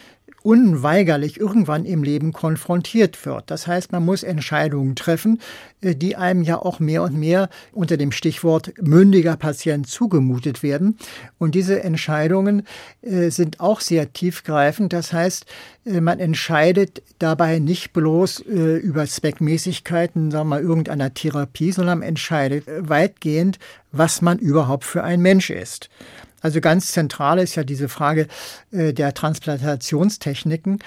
Speaker 3: unweigerlich irgendwann im Leben konfrontiert wird. Das heißt, man muss Entscheidungen treffen, äh, die einem ja auch mehr und mehr unter dem Stichwort mündiger Patient zugemutet werden. Und diese Entscheidungen äh, sind auch sehr tiefgreifend. Das heißt, äh, man entscheidet dabei nicht bloß über Zweckmäßigkeiten, sagen wir mal, irgendeiner Therapie, sondern man entscheidet weitgehend, was man überhaupt für ein Mensch ist. Also ganz zentral ist ja diese Frage äh, der Transplantationstechniken.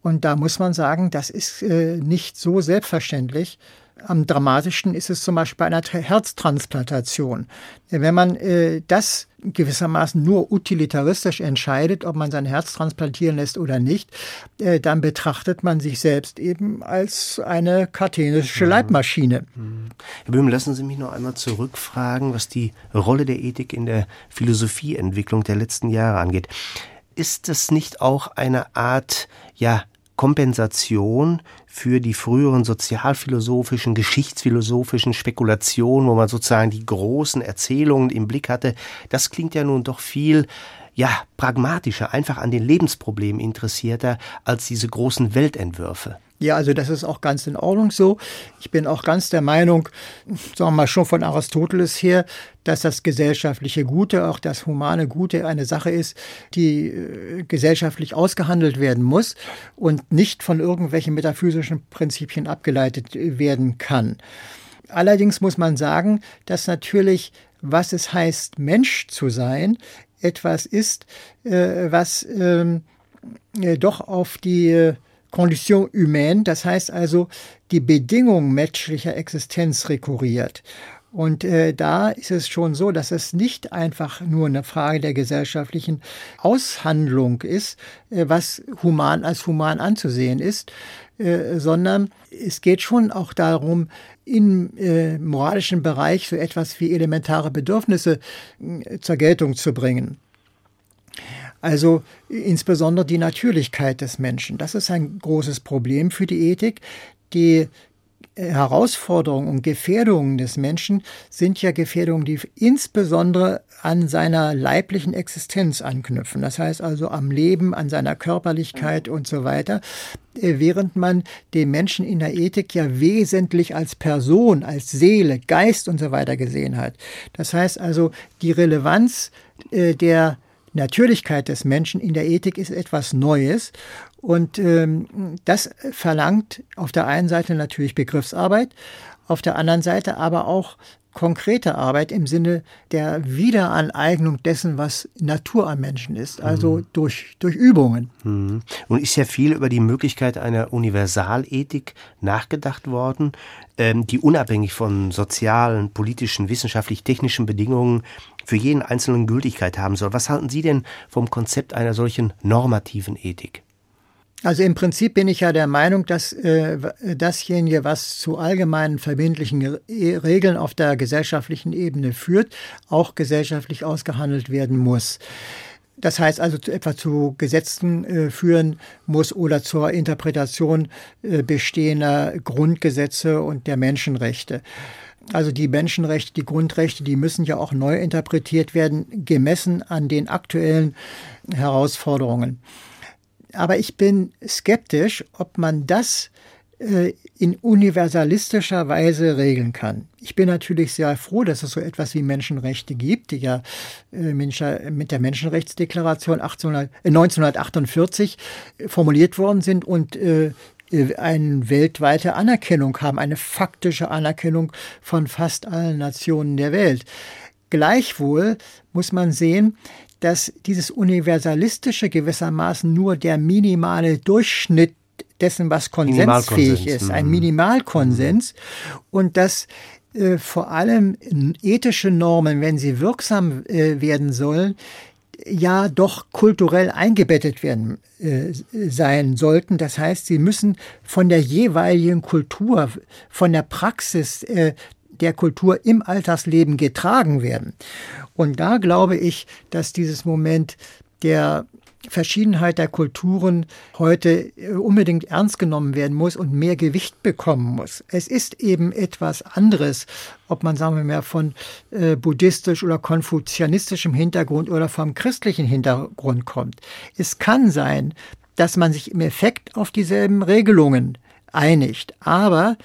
Speaker 3: Und da muss man sagen, das ist äh, nicht so selbstverständlich. Am dramatischsten ist es zum Beispiel bei einer Herztransplantation. Wenn man äh, das gewissermaßen nur utilitaristisch entscheidet, ob man sein Herz transplantieren lässt oder nicht, äh, dann betrachtet man sich selbst eben als eine kartesische mhm. Leibmaschine.
Speaker 2: Mhm. Herr Böhm, lassen Sie mich noch einmal zurückfragen, was die Rolle der Ethik in der Philosophieentwicklung der letzten Jahre angeht. Ist das nicht auch eine Art, ja, Kompensation für die früheren sozialphilosophischen, geschichtsphilosophischen Spekulationen, wo man sozusagen die großen Erzählungen im Blick hatte. Das klingt ja nun doch viel ja, pragmatischer, einfach an den Lebensproblemen interessierter als diese großen Weltentwürfe.
Speaker 3: Ja, also das ist auch ganz in Ordnung so. Ich bin auch ganz der Meinung, sagen wir mal schon von Aristoteles her, dass das gesellschaftliche Gute, auch das humane Gute eine Sache ist, die äh, gesellschaftlich ausgehandelt werden muss und nicht von irgendwelchen metaphysischen Prinzipien abgeleitet werden kann. Allerdings muss man sagen, dass natürlich, was es heißt, Mensch zu sein, etwas ist, äh, was ähm, äh, doch auf die Condition humaine, das heißt also die Bedingung menschlicher Existenz rekurriert. Und äh, da ist es schon so, dass es nicht einfach nur eine Frage der gesellschaftlichen Aushandlung ist, äh, was human als human anzusehen ist, äh, sondern es geht schon auch darum, im äh, moralischen Bereich so etwas wie elementare Bedürfnisse äh, zur Geltung zu bringen. Also insbesondere die Natürlichkeit des Menschen. Das ist ein großes Problem für die Ethik. Die äh, Herausforderungen und Gefährdungen des Menschen sind ja Gefährdungen, die insbesondere an seiner leiblichen Existenz anknüpfen. Das heißt also am Leben, an seiner Körperlichkeit und so weiter. Äh, während man den Menschen in der Ethik ja wesentlich als Person, als Seele, Geist und so weiter gesehen hat. Das heißt also, die Relevanz äh, der Natürlichkeit des Menschen in der Ethik ist etwas Neues. Und ähm, das verlangt auf der einen Seite natürlich Begriffsarbeit, auf der anderen Seite aber auch konkrete Arbeit im Sinne der Wiederaneignung dessen, was Natur am Menschen ist, also mhm. durch, durch Übungen.
Speaker 2: Mhm. Und ist ja viel über die Möglichkeit einer Universalethik nachgedacht worden, die unabhängig von sozialen, politischen, wissenschaftlich-technischen Bedingungen für jeden Einzelnen Gültigkeit haben soll. Was halten Sie denn vom Konzept einer solchen normativen Ethik?
Speaker 3: Also im Prinzip bin ich ja der Meinung, dass äh, dasjenige, was zu allgemeinen verbindlichen Regeln auf der gesellschaftlichen Ebene führt, auch gesellschaftlich ausgehandelt werden muss. Das heißt also etwa zu Gesetzen äh, führen muss oder zur Interpretation äh, bestehender Grundgesetze und der Menschenrechte. Also die Menschenrechte, die Grundrechte, die müssen ja auch neu interpretiert werden, gemessen an den aktuellen Herausforderungen. Aber ich bin skeptisch, ob man das in universalistischer Weise regeln kann. Ich bin natürlich sehr froh, dass es so etwas wie Menschenrechte gibt, die ja äh, mit der Menschenrechtsdeklaration 1800, 1948 äh, formuliert worden sind und eine weltweite Anerkennung haben, eine faktische Anerkennung von fast allen Nationen der Welt. Gleichwohl muss man sehen, dass dieses Universalistische gewissermaßen nur der minimale Durchschnitt dessen, was konsensfähig ist, ein mhm. Minimalkonsens und dass äh, vor allem ethische Normen, wenn sie wirksam äh, werden sollen, ja doch kulturell eingebettet werden äh, sein sollten. Das heißt, sie müssen von der jeweiligen Kultur, von der Praxis äh, der Kultur im Alltagsleben getragen werden. Und da glaube ich, dass dieses Moment der Verschiedenheit der Kulturen heute äh, unbedingt ernst genommen werden muss und mehr Gewicht bekommen muss. Es ist eben etwas anderes, ob man, sagen wir mal, von äh, buddhistisch oder konfuzianistischem Hintergrund oder vom christlichen Hintergrund kommt. Es kann sein, dass man sich im Effekt auf dieselben Regelungen einigt, aber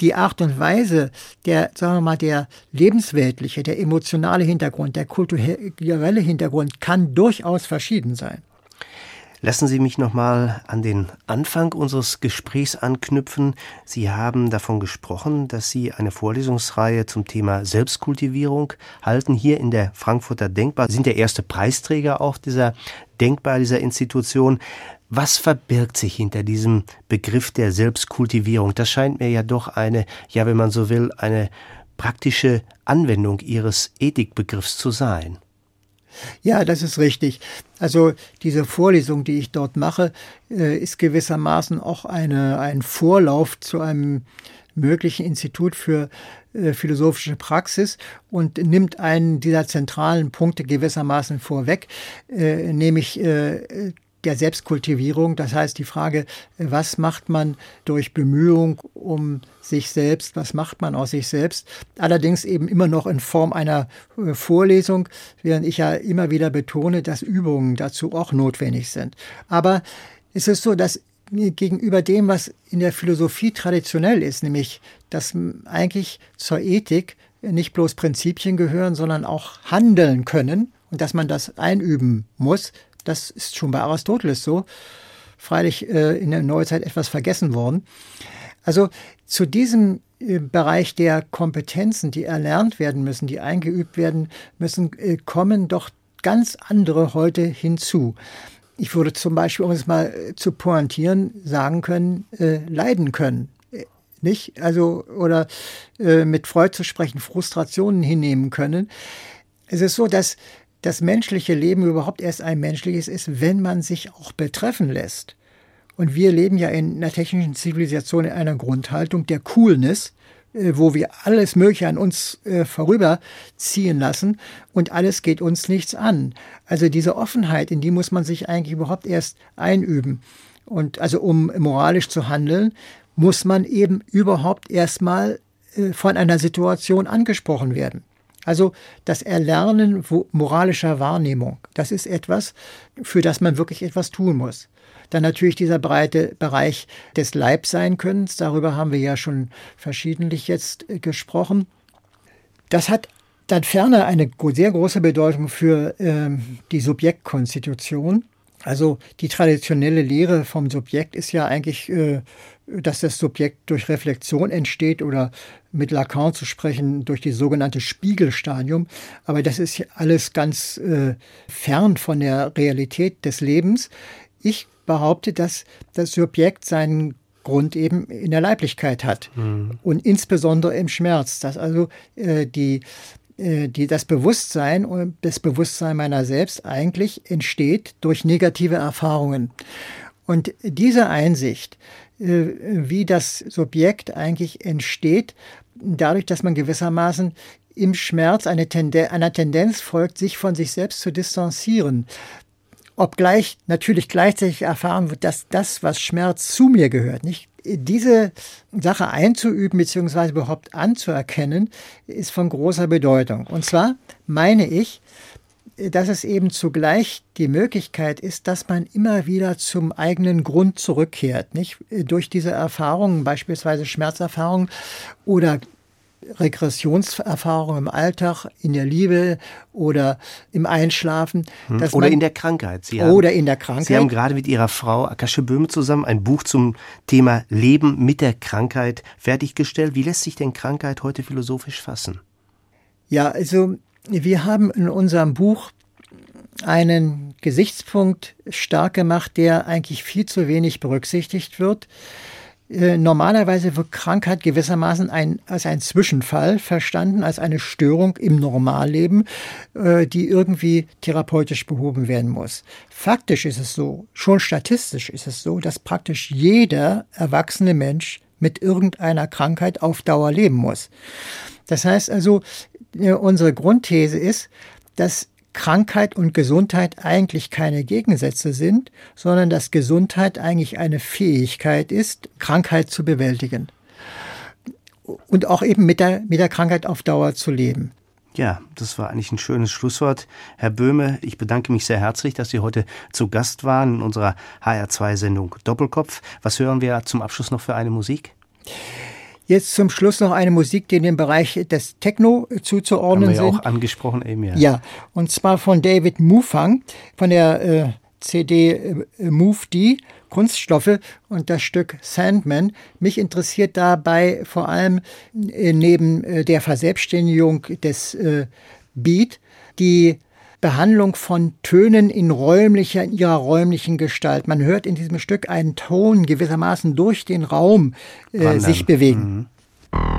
Speaker 3: die Art und Weise, der, sagen wir mal, der lebensweltliche, der emotionale Hintergrund, der kulturelle Hintergrund kann durchaus verschieden sein.
Speaker 2: Lassen Sie mich noch mal an den Anfang unseres Gesprächs anknüpfen. Sie haben davon gesprochen, dass Sie eine Vorlesungsreihe zum Thema Selbstkultivierung halten hier in der Frankfurter Denkbar. Sie sind der erste Preisträger auch dieser Denkbar dieser Institution. Was verbirgt sich hinter diesem Begriff der Selbstkultivierung? Das scheint mir ja doch eine, ja, wenn man so will, eine praktische Anwendung Ihres Ethikbegriffs zu sein.
Speaker 3: Ja, das ist richtig. Also diese Vorlesung, die ich dort mache, äh, ist gewissermaßen auch eine, ein Vorlauf zu einem möglichen Institut für äh, philosophische Praxis und nimmt einen dieser zentralen Punkte gewissermaßen vorweg, äh, nämlich der Selbstkultivierung. Das heißt, die Frage, was macht man durch Bemühung um sich selbst, was macht man aus sich selbst? Allerdings eben immer noch in Form einer äh, Vorlesung, während ich ja immer wieder betone, dass Übungen dazu auch notwendig sind. Aber es ist so, dass gegenüber dem, was in der Philosophie traditionell ist, nämlich dass eigentlich zur Ethik nicht bloß Prinzipien gehören, sondern auch handeln können und dass man das einüben muss, das ist schon bei Aristoteles so. Freilich äh, in der Neuzeit etwas vergessen worden. Also zu diesem äh, Bereich der Kompetenzen, die erlernt werden müssen, die eingeübt werden müssen, äh, kommen doch ganz andere heute hinzu. Ich würde zum Beispiel, um es mal äh, zu pointieren, sagen können, äh, leiden können. Äh, nicht? Also, oder äh, mit Freud zu sprechen, Frustrationen hinnehmen können. Es ist so, dass das menschliche Leben überhaupt erst ein menschliches ist, wenn man sich auch betreffen lässt. Und wir leben ja in einer technischen Zivilisation in einer Grundhaltung der Coolness, äh, wo wir alles Mögliche an uns äh, vorüberziehen lassen und alles geht uns nichts an. Also diese Offenheit, in die muss man sich eigentlich überhaupt erst einüben. Und also um moralisch zu handeln, muss man eben überhaupt erstmal äh, von einer Situation angesprochen werden. Also das Erlernen moralischer Wahrnehmung, das ist etwas, für das man wirklich etwas tun muss. Dann natürlich dieser breite Bereich des Leibseinkönnens, darüber haben wir ja schon verschiedentlich jetzt äh, gesprochen. Das hat dann ferner eine sehr große Bedeutung für ähm, die Subjektkonstitution. Also die traditionelle Lehre vom Subjekt ist ja eigentlich, äh, dass das Subjekt durch Reflexion entsteht oder mit Lacan zu sprechen durch die sogenannte Spiegelstadium. Aber das ist alles ganz äh, fern von der Realität des Lebens. Ich behaupte, dass das Subjekt seinen Grund eben in der Leiblichkeit hat mhm. und insbesondere im Schmerz, dass also äh, die äh, die, das Bewusstsein und das Bewusstsein meiner selbst eigentlich entsteht durch negative Erfahrungen. Und diese Einsicht, wie das Subjekt eigentlich entsteht, dadurch, dass man gewissermaßen im Schmerz eine Tenden einer Tendenz folgt, sich von sich selbst zu distanzieren. obgleich natürlich gleichzeitig erfahren wird, dass das, was Schmerz zu mir gehört, nicht diese Sache einzuüben bzw. überhaupt anzuerkennen, ist von großer Bedeutung. Und zwar meine ich, dass es eben zugleich die Möglichkeit ist, dass man immer wieder zum eigenen Grund zurückkehrt, nicht? Durch diese Erfahrungen, beispielsweise Schmerzerfahrungen oder Regressionserfahrungen im Alltag, in der Liebe oder im Einschlafen.
Speaker 2: Hm. oder in der Krankheit.
Speaker 3: Sie haben, oder in der Krankheit.
Speaker 2: Sie haben gerade mit Ihrer Frau Akasche Böhme zusammen ein Buch zum Thema Leben mit der Krankheit fertiggestellt. Wie lässt sich denn Krankheit heute philosophisch fassen?
Speaker 3: Ja, also wir haben in unserem Buch einen Gesichtspunkt stark gemacht, der eigentlich viel zu wenig berücksichtigt wird. Äh, normalerweise wird Krankheit gewissermaßen ein, als ein Zwischenfall verstanden, als eine Störung im Normalleben, äh, die irgendwie therapeutisch behoben werden muss. Faktisch ist es so, schon statistisch ist es so, dass praktisch jeder erwachsene Mensch mit irgendeiner Krankheit auf Dauer leben muss. Das heißt also, äh, unsere Grundthese ist, dass Krankheit und Gesundheit eigentlich keine Gegensätze sind, sondern dass Gesundheit eigentlich eine Fähigkeit ist, Krankheit zu bewältigen. Und auch eben mit der, mit der Krankheit auf Dauer zu leben.
Speaker 2: Ja, das war eigentlich ein schönes Schlusswort. Herr Böhme, ich bedanke mich sehr herzlich, dass Sie heute zu Gast waren in unserer HR2-Sendung Doppelkopf. Was hören wir zum Abschluss noch für eine Musik?
Speaker 3: Jetzt zum Schluss noch eine Musik, die in dem Bereich des Techno zuzuordnen sind. Haben wir
Speaker 2: ja auch angesprochen eben, ja.
Speaker 3: Ja, und zwar von David Mufang, von der äh, CD äh, Move D, Kunststoffe und das Stück Sandman. Mich interessiert dabei vor allem äh, neben äh, der Verselbstständigung des äh, Beat die Behandlung von Tönen in räumlicher, in ihrer räumlichen Gestalt. Man hört in diesem Stück einen Ton gewissermaßen durch den Raum äh, sich bewegen. Mhm.